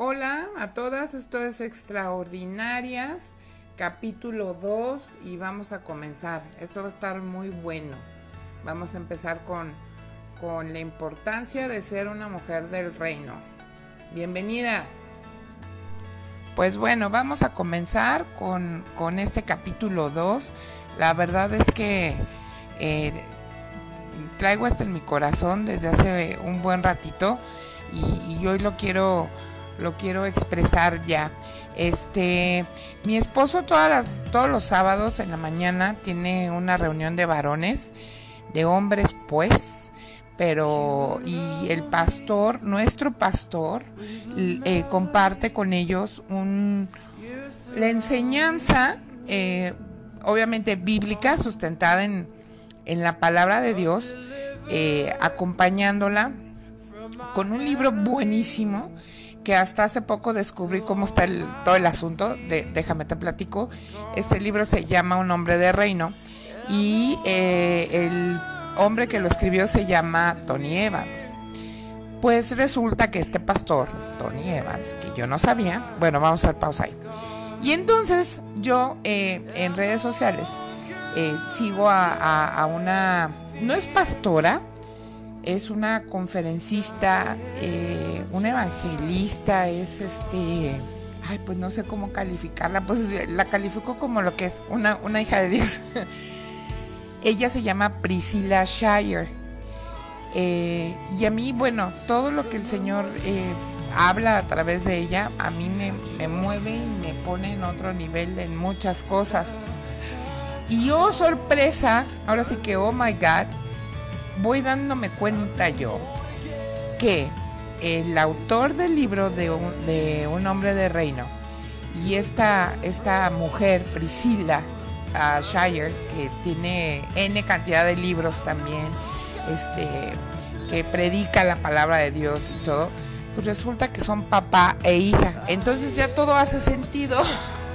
Hola a todas, esto es Extraordinarias, capítulo 2 y vamos a comenzar. Esto va a estar muy bueno. Vamos a empezar con, con la importancia de ser una mujer del reino. Bienvenida. Pues bueno, vamos a comenzar con, con este capítulo 2. La verdad es que eh, traigo esto en mi corazón desde hace un buen ratito y, y hoy lo quiero lo quiero expresar ya. Este, mi esposo todas las, todos los sábados en la mañana tiene una reunión de varones, de hombres pues, pero y el pastor, nuestro pastor, eh, comparte con ellos un, la enseñanza, eh, obviamente bíblica, sustentada en, en, la palabra de Dios, eh, acompañándola con un libro buenísimo que hasta hace poco descubrí cómo está todo el asunto, déjame te platico. Este libro se llama Un hombre de reino y eh, el hombre que lo escribió se llama Tony Evans. Pues resulta que este pastor, Tony Evans, que yo no sabía, bueno, vamos a hacer pausa ahí. Y entonces yo eh, en redes sociales eh, sigo a, a, a una, no es pastora, es una conferencista, eh, una evangelista, es este, ay, pues no sé cómo calificarla, pues la califico como lo que es, una, una hija de Dios. Ella se llama Priscilla Shire. Eh, y a mí, bueno, todo lo que el Señor eh, habla a través de ella, a mí me, me mueve y me pone en otro nivel en muchas cosas. Y oh, sorpresa, ahora sí que, oh my God, voy dándome cuenta yo que el autor del libro de un, hombre de reino y esta, esta mujer, Priscilla uh, Shire, que tiene N cantidad de libros también, este, que predica la palabra de Dios y todo, pues resulta que son papá e hija. Entonces ya todo hace sentido,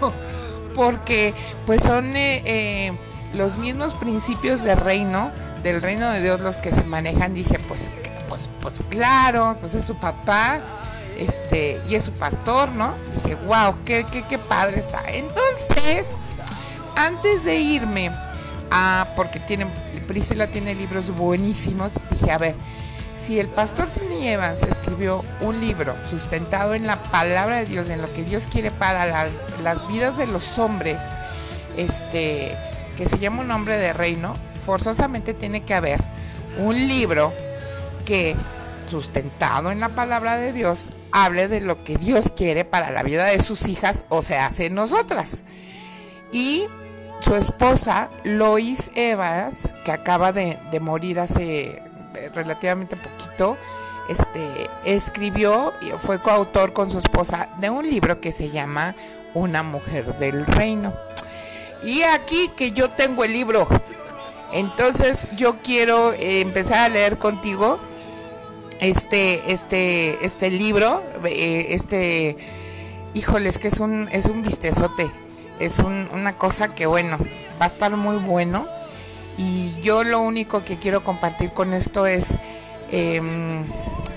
porque pues son eh, eh, los mismos principios de reino del reino de Dios los que se manejan, dije, pues, pues, pues claro, pues es su papá, este, y es su pastor, ¿no? Dije, wow, qué, qué, qué padre está. Entonces, antes de irme a, porque tiene, Priscila tiene libros buenísimos, dije, a ver, si el pastor Tony Evans escribió un libro sustentado en la palabra de Dios, en lo que Dios quiere para las, las vidas de los hombres, este, que se llama un hombre de reino, forzosamente tiene que haber un libro que, sustentado en la palabra de Dios, hable de lo que Dios quiere para la vida de sus hijas, o sea, hace nosotras. Y su esposa, Lois Evans, que acaba de, de morir hace eh, relativamente poquito, este, escribió y fue coautor con su esposa de un libro que se llama Una mujer del reino. Y aquí que yo tengo el libro. Entonces yo quiero eh, empezar a leer contigo este, este, este libro, eh, este, híjoles, que es un, es un vistezote, es un, una cosa que bueno, va a estar muy bueno. Y yo lo único que quiero compartir con esto es eh,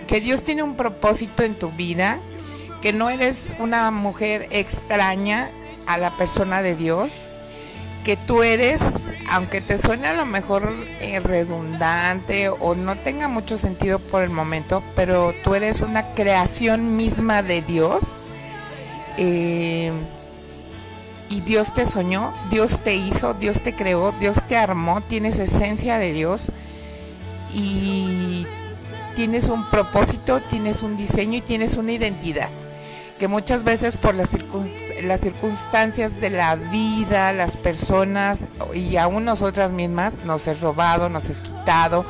que Dios tiene un propósito en tu vida, que no eres una mujer extraña a la persona de Dios, que tú eres, aunque te suene a lo mejor eh, redundante o no tenga mucho sentido por el momento, pero tú eres una creación misma de Dios. Eh, y Dios te soñó, Dios te hizo, Dios te creó, Dios te armó, tienes esencia de Dios y tienes un propósito, tienes un diseño y tienes una identidad que muchas veces por las, las circunstancias de la vida, las personas y aún nosotras mismas nos es robado, nos es quitado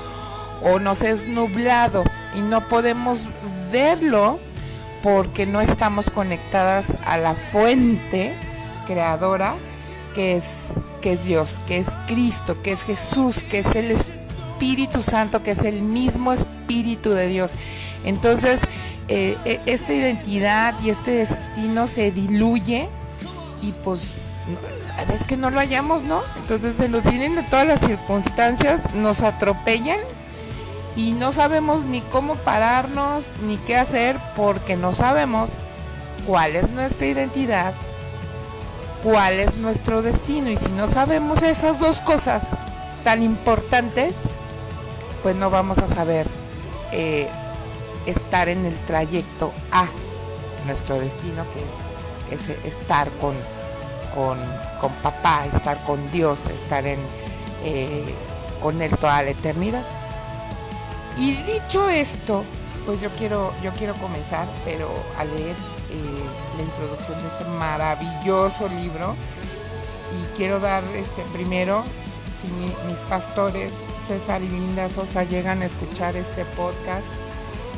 o nos es nublado y no podemos verlo porque no estamos conectadas a la fuente creadora que es, que es Dios, que es Cristo, que es Jesús, que es el Espíritu Santo, que es el mismo Espíritu de Dios. Entonces, eh, e, esta identidad y este destino se diluye y pues veces que no lo hallamos, ¿no? Entonces se nos vienen de todas las circunstancias, nos atropellan y no sabemos ni cómo pararnos ni qué hacer porque no sabemos cuál es nuestra identidad, cuál es nuestro destino. Y si no sabemos esas dos cosas tan importantes, pues no vamos a saber eh, estar en el trayecto a nuestro destino, que es, estar con, con, papá, estar con Dios, estar en, eh, con Él toda la eternidad. Y dicho esto, pues yo quiero, yo quiero comenzar, pero a leer eh, la introducción de este maravilloso libro. Y quiero dar este primero, si mis pastores César y Linda Sosa llegan a escuchar este podcast,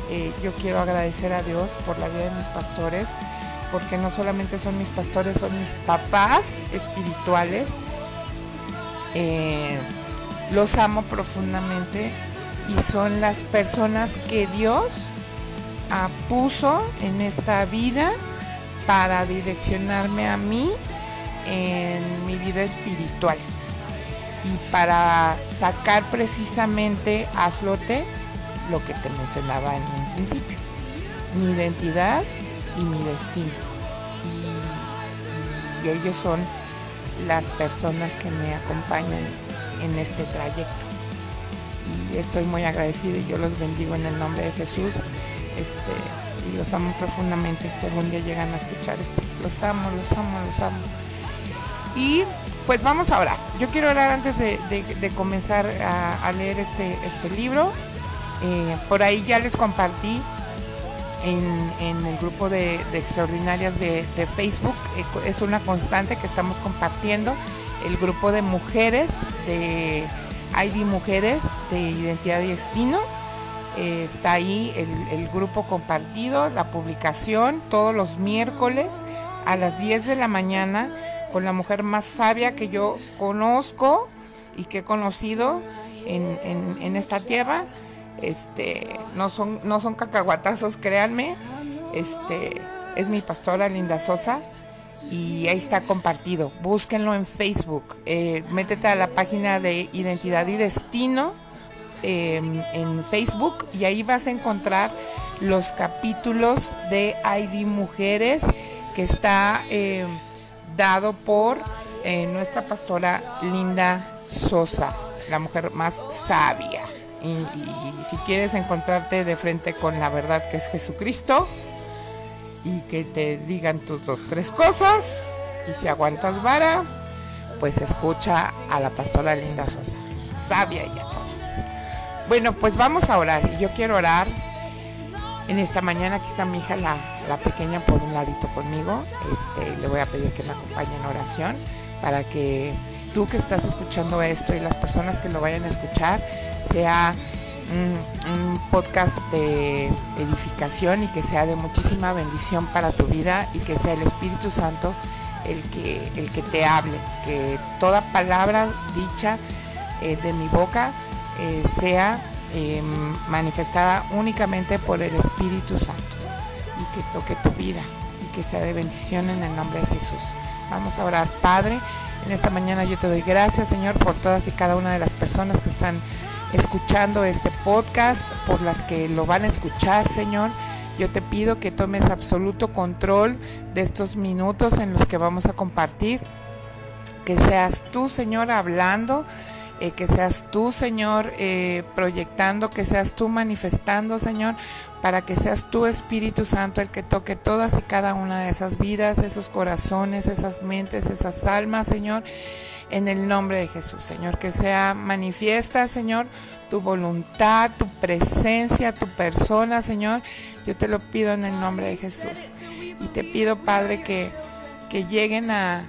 eh, yo quiero agradecer a Dios por la vida de mis pastores, porque no solamente son mis pastores, son mis papás espirituales. Eh, los amo profundamente y son las personas que Dios puso en esta vida para direccionarme a mí en mi vida espiritual y para sacar precisamente a flote lo que te mencionaba en un principio, mi identidad y mi destino. Y, ellos son las personas que me acompañan en este trayecto. Y estoy muy agradecida y yo los bendigo en el nombre de Jesús. Este, y los amo profundamente si algún día llegan a escuchar esto. Los amo, los amo, los amo. Y pues vamos a orar. Yo quiero orar antes de, comenzar a, leer este, este libro. Eh, por ahí ya les compartí en, el grupo de, extraordinarias de, Facebook. Eh, es una constante que estamos compartiendo. El grupo de mujeres, de ID Mujeres de Identidad y Destino. Eh, está ahí el, grupo compartido, la publicación todos los miércoles a las 10 de la mañana con la mujer más sabia que yo conozco y que he conocido en, esta tierra. Este, no son, no son cacahuatazos, créanme. Este, es mi pastora Linda Sosa y ahí está compartido. Búsquenlo en Facebook. Eh, métete a la página de Identidad y Destino em, en Facebook y ahí vas a encontrar los capítulos de ID Mujeres que está em, dado por eh, nuestra pastora Linda Sosa, la mujer más sabia. Y, si quieres encontrarte de frente con la verdad que es Jesucristo y que te digan tus dos, tres cosas, y si aguantas vara, pues escucha a la pastora Linda Sosa, sabia y todo. Bueno, pues vamos a orar. Y yo quiero orar en esta mañana. Aquí está mi hija, la, la pequeña, por un ladito conmigo. Este, le voy a pedir que me acompañe en oración para que tú que estás escuchando esto y las personas que lo vayan a escuchar sea un, podcast de edificación y que sea de muchísima bendición para tu vida y que sea el Espíritu Santo el que, el que te hable, que toda palabra dicha eh, de mi boca eh, sea Em, manifestada únicamente por el Espíritu Santo y que toque tu vida y que sea de bendición en el nombre de Jesús. Vamos a orar, Padre. En esta mañana yo te doy gracias, Señor, por todas y cada una de las personas que están escuchando este podcast, por las que lo van a escuchar, Señor. Yo te pido que tomes absoluto control de estos minutos en los que vamos a compartir. Que seas tú, Señor, hablando eh, que seas tú, Señor, eh, proyectando, que seas tú manifestando, Señor, para que seas tú, Espíritu Santo, el que toque todas y cada una de esas vidas, esos corazones, esas mentes, esas almas, Señor, en el nombre de Jesús, Señor, que sea manifiesta, Señor, tu voluntad, tu presencia, tu persona, Señor. Yo te lo pido en el nombre de Jesús. Y te pido, Padre, que, que lleguen a,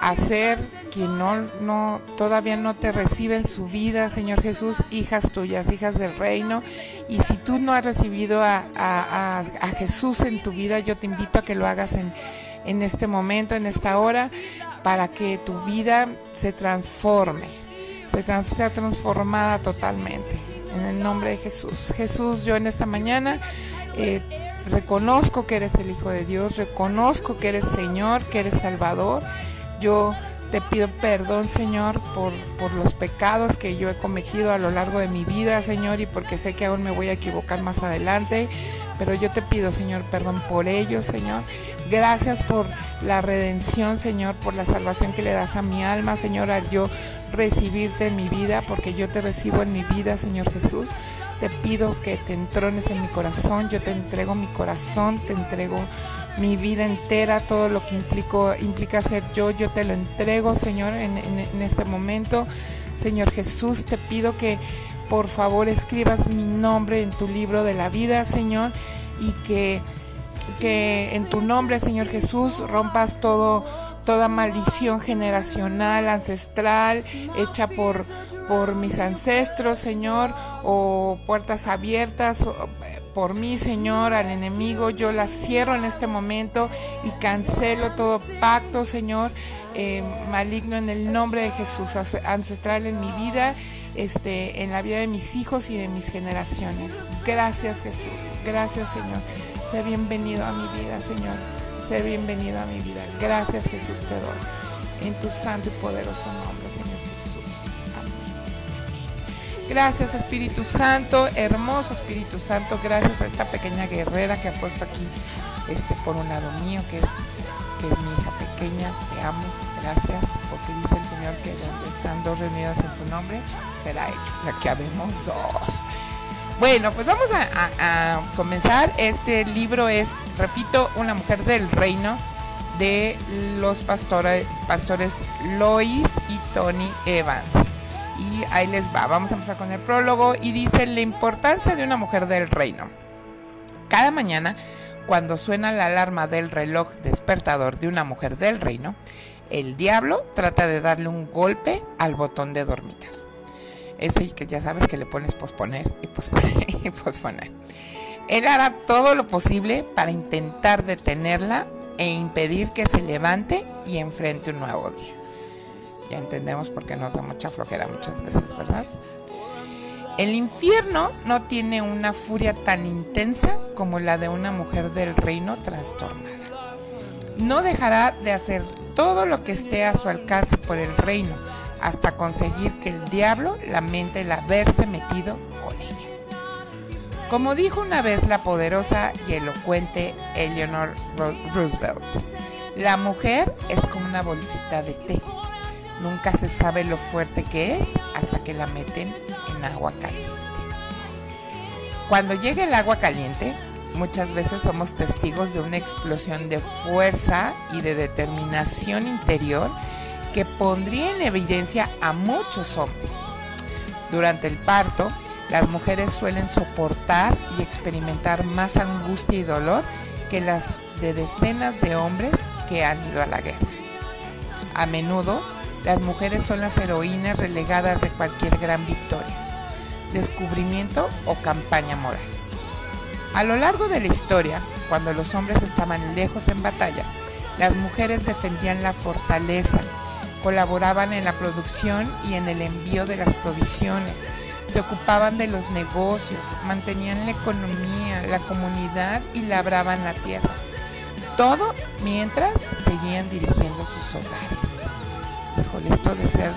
a ser quien no, no, todavía no te recibe en su vida, Señor Jesús, hijas tuyas, hijas del reino. Y si tú no has recibido a, Jesús en tu vida, yo te invito a que lo hagas en, en este momento, en esta hora, para que tu vida se transforme, se sea transformada totalmente. En el nombre de Jesús. Jesús, yo en esta mañana... Eh, reconozco que eres el Hijo de Dios, reconozco que eres Señor, que eres Salvador. Yo te pido perdón, Señor, por, por, los pecados que yo he cometido a lo largo de mi vida, Señor, y porque sé que aún me voy a equivocar más adelante. pero yo te pido, Señor, perdón por ellos, Señor. Gracias por la redención, Señor, por la salvación que le das a mi alma, Señor, al yo recibirte en mi vida, porque yo te recibo en mi vida, Señor Jesús. Te pido que te entrones en mi corazón, yo te entrego mi corazón, te entrego mi vida entera, todo lo que implico, implica ser yo, yo te lo entrego, Señor, en, en este momento. Señor Jesús, te pido que por favor escribas mi nombre en tu libro de la vida, Señor, y que, que en tu nombre, Señor Jesús, rompas todo toda maldición generacional, ancestral, hecha por, por mis ancestros, Señor, o puertas abiertas por mí, Señor, al enemigo. Yo las cierro en este momento y cancelo todo pacto, Señor, eh, maligno en el nombre de Jesús, ancestral en mi vida, este, en la vida de mis hijos y de mis generaciones. Gracias, Jesús. Gracias, Señor. Sé bienvenido a mi vida, Señor. Sé bienvenido a mi vida. Gracias, Jesús, te doy. En tu santo y poderoso nombre, Señor Jesús. Amén. Gracias, Espíritu Santo, hermoso Espíritu Santo. Gracias a esta pequeña guerrera que ha puesto aquí, este, por un lado mío, que es, que es mi hija pequeña. Te amo. Gracias, porque dice el Señor que donde están dos reunidas en su nombre, será hecho. Aquí habemos dos. Bueno, pues vamos a, comenzar. Este libro es, repito, Una mujer del reino de los pastores, pastores Lois y Tony Evans. Y ahí les va, vamos a empezar con el prólogo y dice la importancia de una mujer del reino. Cada mañana, cuando suena la alarma del reloj despertador de una mujer del reino, el diablo trata de darle un golpe al botón de dormitar. Ese que ya sabes que le pones posponer y posponer y posponer. Él hará todo lo posible para intentar detenerla e impedir que se levante y enfrente un nuevo día. Ya entendemos por qué nos da mucha flojera muchas veces, ¿verdad? El infierno no tiene una furia tan intensa como la de una mujer del reino trastornada. No dejará de hacer todo lo que esté a su alcance por el reino hasta conseguir que el diablo lamente el haberse metido con ella. Como dijo una vez la poderosa y elocuente Eleanor Roosevelt, la mujer es como una bolsita de té. Nunca se sabe lo fuerte que es hasta que la meten en agua caliente. Cuando llega el agua caliente, muchas veces somos testigos de una explosión de fuerza y de determinación interior que pondría en evidencia a muchos hombres. Durante el parto, las mujeres suelen soportar y experimentar más angustia y dolor que las de decenas de hombres que han ido a la guerra. A menudo, las mujeres son las heroínas relegadas de cualquier gran victoria, descubrimiento o campaña moral. A lo largo de la historia, cuando los hombres estaban lejos en batalla, las mujeres defendían la fortaleza, colaboraban en la producción y en el envío de las provisiones, se ocupaban de los negocios, mantenían la economía, la comunidad y labraban la tierra. Todo mientras seguían dirigiendo sus hogares. Híjole, esto de ser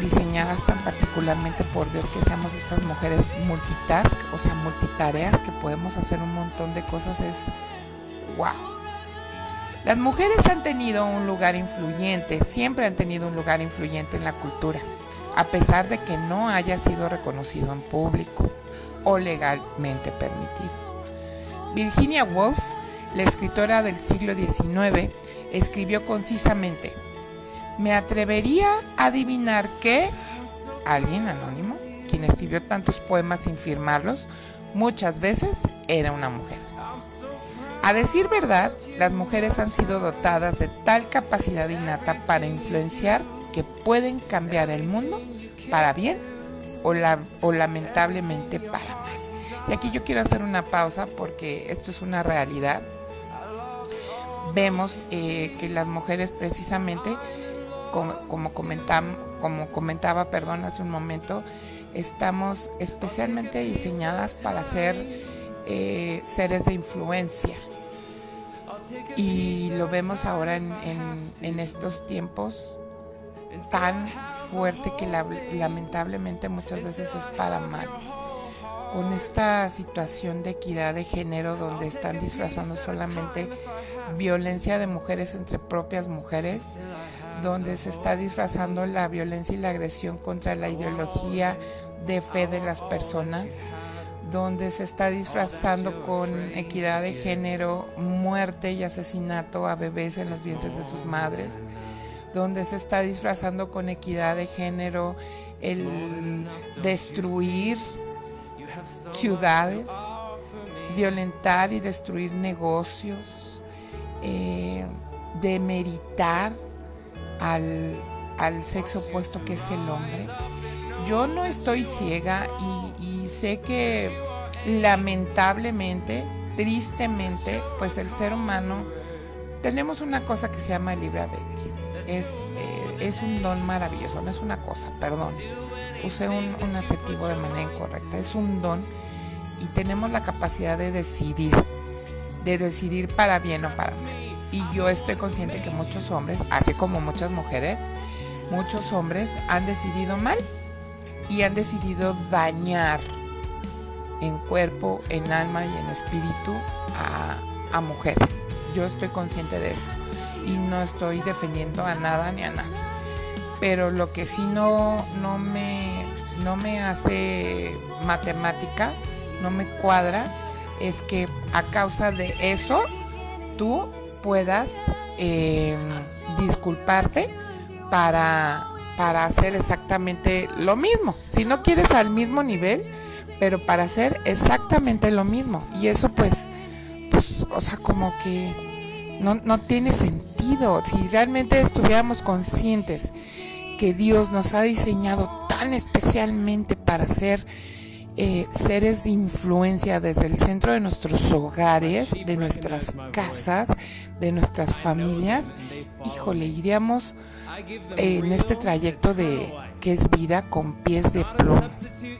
diseñadas tan particularmente por Dios que seamos estas mujeres multitask, o sea, multitareas, que podemos hacer un montón de cosas, es wow. Las mujeres han tenido un lugar influyente, siempre han tenido un lugar influyente en la cultura, a pesar de que no haya sido reconocido en público o legalmente permitido. Virginia Woolf, la escritora del siglo XIX, escribió concisamente, me atrevería a adivinar que alguien anónimo, quien escribió tantos poemas sin firmarlos, muchas veces era una mujer. A decir verdad, las mujeres han sido dotadas de tal capacidad innata para influenciar que pueden cambiar el mundo para bien o, lamentablemente para mal. Y aquí yo quiero hacer una pausa porque esto es una realidad. Vemos eh, que las mujeres precisamente, como, como comentaba perdón, hace un momento, estamos especialmente diseñadas para ser eh, seres de influencia. Y lo vemos ahora en, estos tiempos tan fuerte que lamentablemente muchas veces es para mal. con esta situación de equidad de género donde están disfrazando solamente violencia de mujeres entre propias mujeres, donde se está disfrazando la violencia y la agresión contra la ideología de fe de las personas, donde se está disfrazando con equidad de género muerte y asesinato a bebés en los vientres de sus madres, donde se está disfrazando con equidad de género el destruir ciudades, violentar y destruir negocios, eh, demeritar al, al, sexo opuesto que es el hombre. Yo no estoy ciega y, y sé que lamentablemente, tristemente, pues el ser humano tenemos una cosa que se llama libre albedrío. Es, eh, es un don maravilloso, no es una cosa, perdón usé un, adjetivo de manera incorrecta, es un don y tenemos la capacidad de decidir, de decidir para bien o para mal. Y yo estoy consciente que muchos hombres, así como muchas mujeres, muchos hombres han decidido mal y han decidido dañar en cuerpo, en alma y en espíritu a, mujeres. Yo estoy consciente de eso y no estoy defendiendo a nada ni a nadie pero lo que sí no, no, me, no me hace matemática, no me cuadra, es que a causa de eso tú puedas em, disculparte para, para hacer exactamente lo mismo. Si no quieres al mismo nivel, pero para hacer exactamente lo mismo. Y eso pues, pues o sea, como que no, no tiene sentido. Si realmente estuviéramos conscientes que Dios nos ha diseñado tan especialmente para ser eh, seres de influencia desde el centro de nuestros hogares, de nuestras casas, de nuestras familias, híjole, iríamos en este trayecto de que es vida con pies de plomo,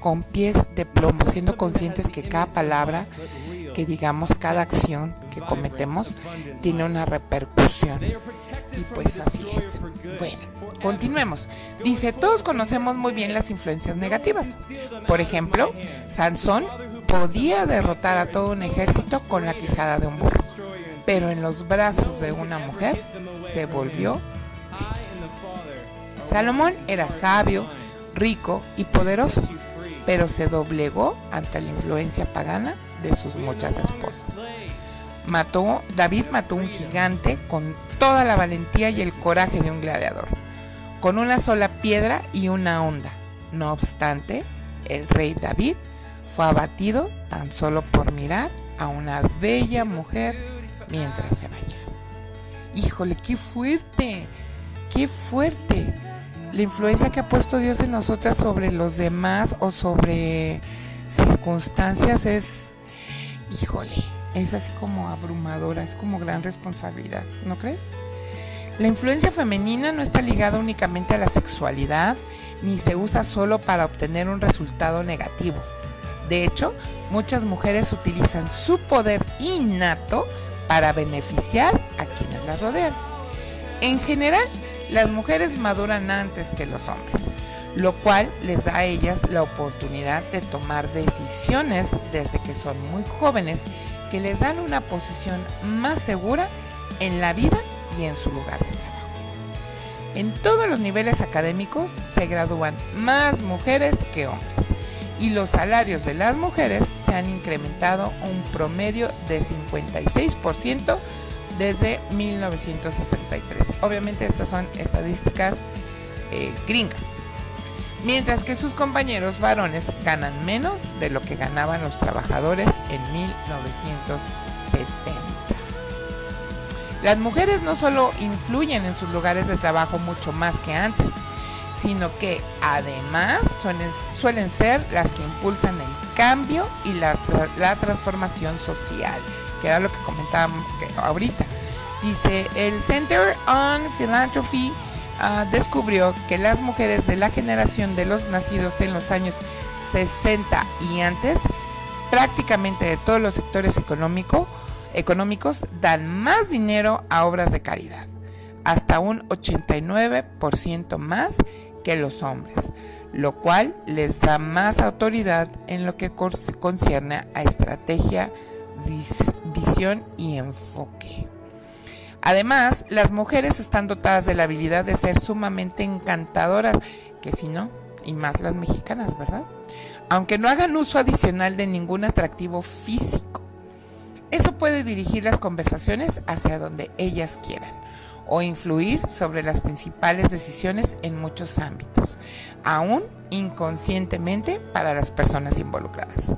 con pies de plomo, siendo conscientes que cada palabra que digamos, cada acción que cometemos tiene una repercusión. Y pues así es. Bueno, continuemos. Dice, todos conocemos muy bien las influencias negativas. Por ejemplo, Sansón podía derrotar a todo un ejército con la quijada de un burro, pero en los brazos de una mujer se volvió. Salomón era sabio, rico y poderoso, pero se doblegó ante la influencia pagana de sus muchas esposas. Mató, David mató un gigante con toda la valentía y el coraje de un gladiador, con una sola piedra y una onda. No obstante, el rey David fue abatido tan solo por mirar a una bella mujer mientras se bañaba. Híjole, qué fuerte, qué fuerte. La influencia que ha puesto Dios en nosotras sobre los demás o sobre circunstancias es híjole, es así como abrumadora, es como gran responsabilidad, ¿no crees? La influencia femenina no está ligada únicamente a la sexualidad, ni se usa solo para obtener un resultado negativo. De hecho, muchas mujeres utilizan su poder innato para beneficiar a quienes las rodean. En general, las mujeres maduran antes que los hombres lo cual les da a ellas la oportunidad de tomar decisiones desde que son muy jóvenes que les dan una posición más segura en la vida y en su lugar de trabajo. En todos los niveles académicos se gradúan más mujeres que hombres y los salarios de las mujeres se han incrementado un promedio de 56% desde 1963. Obviamente estas son estadísticas eh, gringas mientras que sus compañeros varones ganan menos de lo que ganaban los trabajadores en 1970. Las mujeres no solo influyen en sus lugares de trabajo mucho más que antes, sino que además suelen, ser las que impulsan el cambio y la, la transformación social, que era lo que comentábamos ahorita. Dice el Center on Philanthropy Ah, descubrió que las mujeres de la generación de los nacidos en los años 60 y antes, prácticamente de todos los sectores económico, económicos, dan más dinero a obras de caridad, hasta un 89% más que los hombres, lo cual les da más autoridad en lo que concierne a estrategia, visión y enfoque. Además, las mujeres están dotadas de la habilidad de ser sumamente encantadoras, que si no, y más las mexicanas, ¿verdad? Aunque no hagan uso adicional de ningún atractivo físico. Eso puede dirigir las conversaciones hacia donde ellas quieran o influir sobre las principales decisiones en muchos ámbitos, aún inconscientemente para las personas involucradas.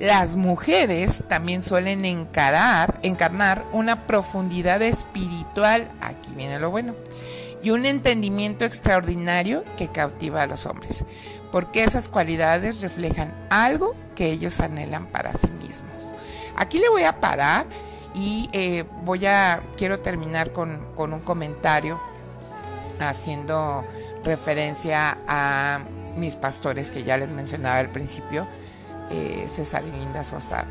Las mujeres también suelen encarar, encarnar una profundidad espiritual, aquí viene lo bueno, y un entendimiento extraordinario que cautiva a los hombres, porque esas cualidades reflejan algo que ellos anhelan para sí mismos. Aquí le voy a parar y eh, voy a, quiero terminar con, un comentario haciendo referencia a mis pastores que ya les mencionaba al principio, eh, César y Linda Sosa.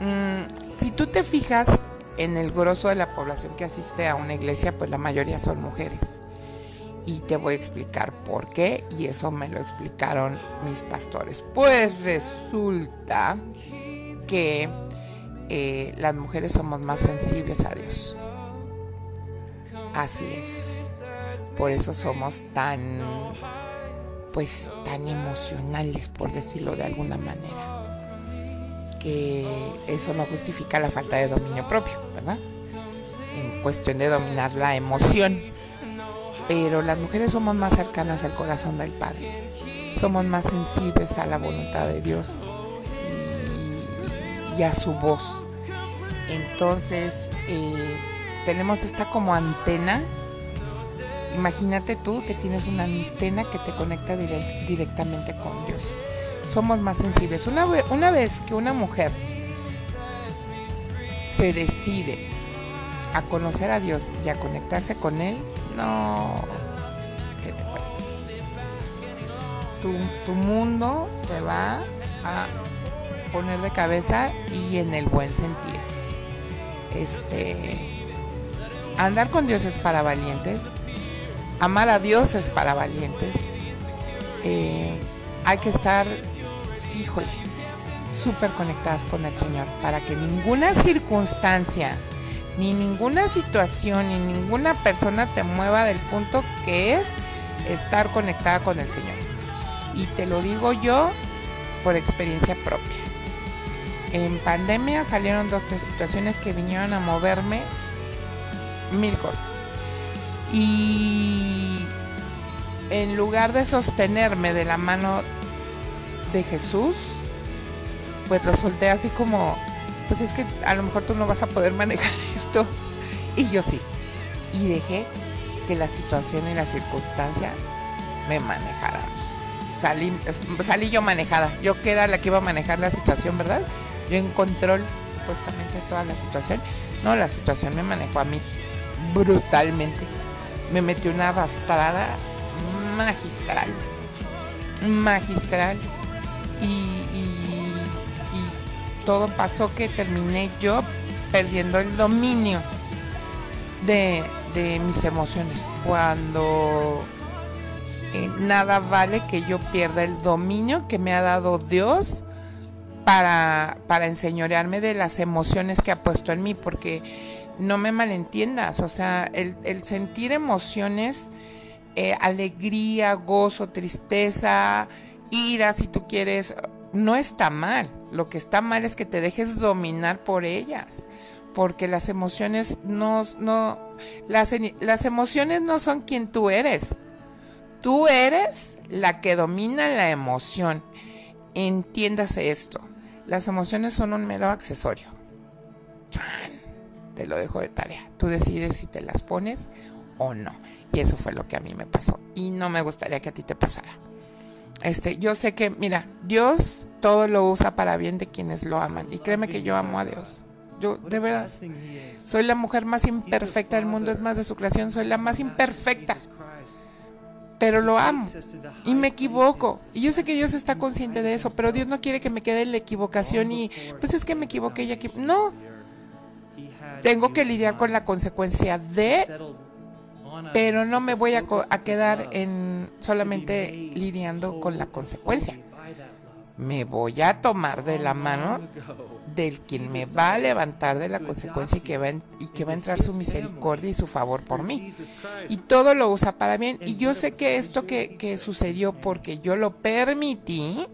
Mm, si tú te fijas en el grosso de la población que asiste a una iglesia, pues la mayoría son mujeres. Y te voy a explicar por qué, y eso me lo explicaron mis pastores. Pues resulta que eh, las mujeres somos más sensibles a Dios. Así es. Por eso somos tan, pues, tan emocionales, por decirlo de alguna manera. Que eso no justifica la falta de dominio propio, ¿verdad? En cuestión de dominar la emoción. Pero las mujeres somos más cercanas al corazón del Padre. Somos más sensibles a la voluntad de Dios y a su voz. Entonces, eh, tenemos esta como antena. Imagínate tú que tienes una antena que te conecta directamente con Dios. Somos más sensibles. Una, una vez que una mujer se decide a conocer a Dios y a conectarse con Él, no. Tu, tu mundo se va a poner de cabeza y en el buen sentido. Este, andar con Dios es para valientes, amar a Dios es para valientes. Eh, hay que estar, híjole, súper conectadas con el Señor para que ninguna circunstancia, ni ninguna situación, ni ninguna persona te mueva del punto que es estar conectada con el Señor. Y te lo digo yo por experiencia propia en pandemia salieron dos, tres situaciones que vinieron a moverme mil cosas. Y en lugar de sostenerme de la mano de Jesús, pues lo solté así como, pues es que a lo mejor tú no vas a poder manejar esto. Y yo sí. Y dejé que la situación y la circunstancia me manejaran. Salí, salí yo manejada. Yo que era la que iba a manejar la situación, ¿verdad? Yo en control supuestamente toda la situación. No, la situación me manejó a mí brutalmente. Me metió una arrastrada magistral. Magistral. Y, todo pasó que terminé yo perdiendo el dominio de, mis emociones. Cuando eh, nada vale que yo pierda el dominio que me ha dado Dios para, para enseñorearme de las emociones que ha puesto en mí, porque no me malentiendas, o sea, el, sentir emociones, eh, alegría, gozo, tristeza, ira, si tú quieres, no está mal. Lo que está mal es que te dejes dominar por ellas, porque las emociones no, no las, las emociones no son quien tú eres. Tú eres la que domina la emoción. Entiéndase esto. Las emociones son un mero accesorio. Te lo dejo de tarea. Tú decides si te las pones o no. Y eso fue lo que a mí me pasó. Y no me gustaría que a ti te pasara. Este, yo sé que, mira, Dios todo lo usa para bien de quienes lo aman. Y créeme que yo amo a Dios. Yo, de verdad, soy la mujer más imperfecta del mundo. Es más de su creación, soy la más imperfecta pero lo amo y me equivoco. Y yo sé que Dios está consciente de eso, pero Dios no quiere que me quede en la equivocación y pues es que me equivoqué y No, tengo que lidiar con la consecuencia de pero no me voy a, quedar en solamente lidiando con la consecuencia. Me voy a tomar de la mano del quien me va a levantar de la consecuencia y que va, y que va a entrar su misericordia y su favor por mí. Y todo lo usa para bien. Y yo sé que esto que, que sucedió porque yo lo permití,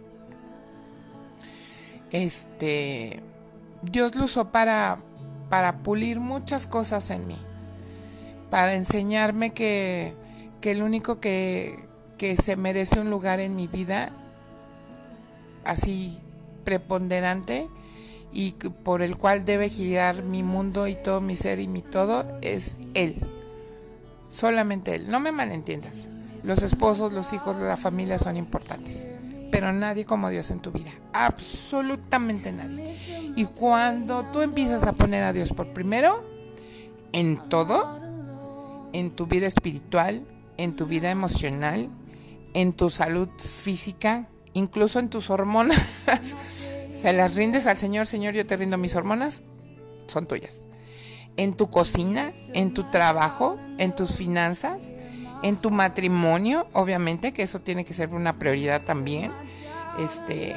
este, Dios lo usó para, para pulir muchas cosas en mí para enseñarme que, el único que, que se merece un lugar en mi vida así preponderante y por el cual debe girar mi mundo y todo mi ser y mi todo es Él. Solamente Él. No me malentiendas. Los esposos, los hijos, la familia son importantes. Pero nadie como Dios en tu vida. Absolutamente nadie. Y cuando tú empiezas a poner a Dios por primero, en todo, en tu vida espiritual, en tu vida emocional, en tu salud física, incluso en tus hormonas. Se las rindes al Señor, Señor, yo te rindo mis hormonas, son tuyas. En tu cocina, en tu trabajo, en tus finanzas, en tu matrimonio, obviamente, que eso tiene que ser una prioridad también. Este,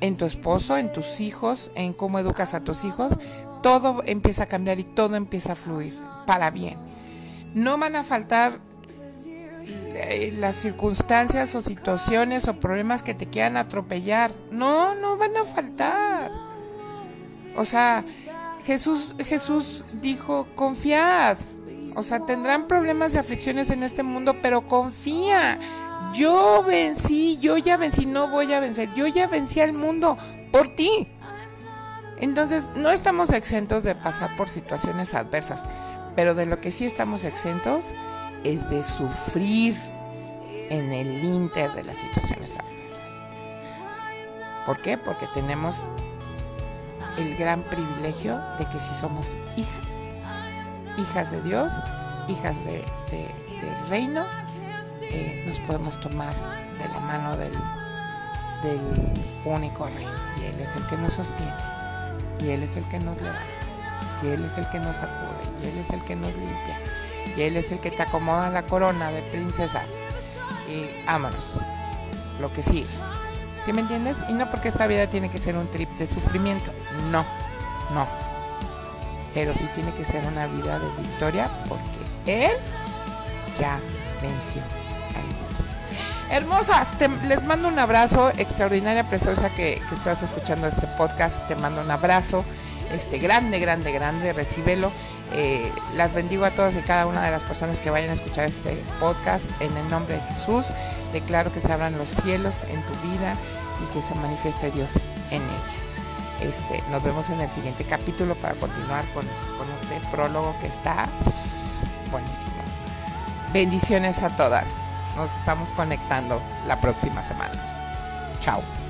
en tu esposo, en tus hijos, en cómo educas a tus hijos, todo empieza a cambiar y todo empieza a fluir para bien no van a faltar las circunstancias o situaciones o problemas que te quieran atropellar. No, no van a faltar. O sea, Jesús, Jesús dijo, confiad. O sea, tendrán problemas y aflicciones en este mundo, pero confía. Yo vencí, yo ya vencí, no voy a vencer. Yo ya vencí al mundo por ti. Entonces, no estamos exentos de pasar por situaciones adversas. Pero de lo que sí estamos exentos es de sufrir en el inter de las situaciones adversas. ¿Por qué? Porque tenemos el gran privilegio de que si somos hijas, hijas de Dios, hijas de, del reino, eh, nos podemos tomar de la mano del, del único rey. Y Él es el que nos sostiene, y Él es el que nos levanta, y Él es el que nos acude y Él es el que nos limpia, y Él es el que te acomoda la corona de princesa. Y ámanos, lo que sigue. ¿Sí me entiendes? Y no porque esta vida tiene que ser un trip de sufrimiento, no, no. Pero sí tiene que ser una vida de victoria porque Él ya venció. Hermosas, les mando un abrazo, extraordinaria, preciosa que, que estás escuchando este podcast. Te mando un abrazo, este grande, grande, grande, recíbelo. Eh, las bendigo a todas y cada una de las personas que vayan a escuchar este podcast. En el nombre de Jesús, declaro que se abran los cielos en tu vida y que se manifieste Dios en ella. Este, nos vemos en el siguiente capítulo para continuar con, con este prólogo que está buenísimo. Bendiciones a todas. Nos estamos conectando la próxima semana. Chao.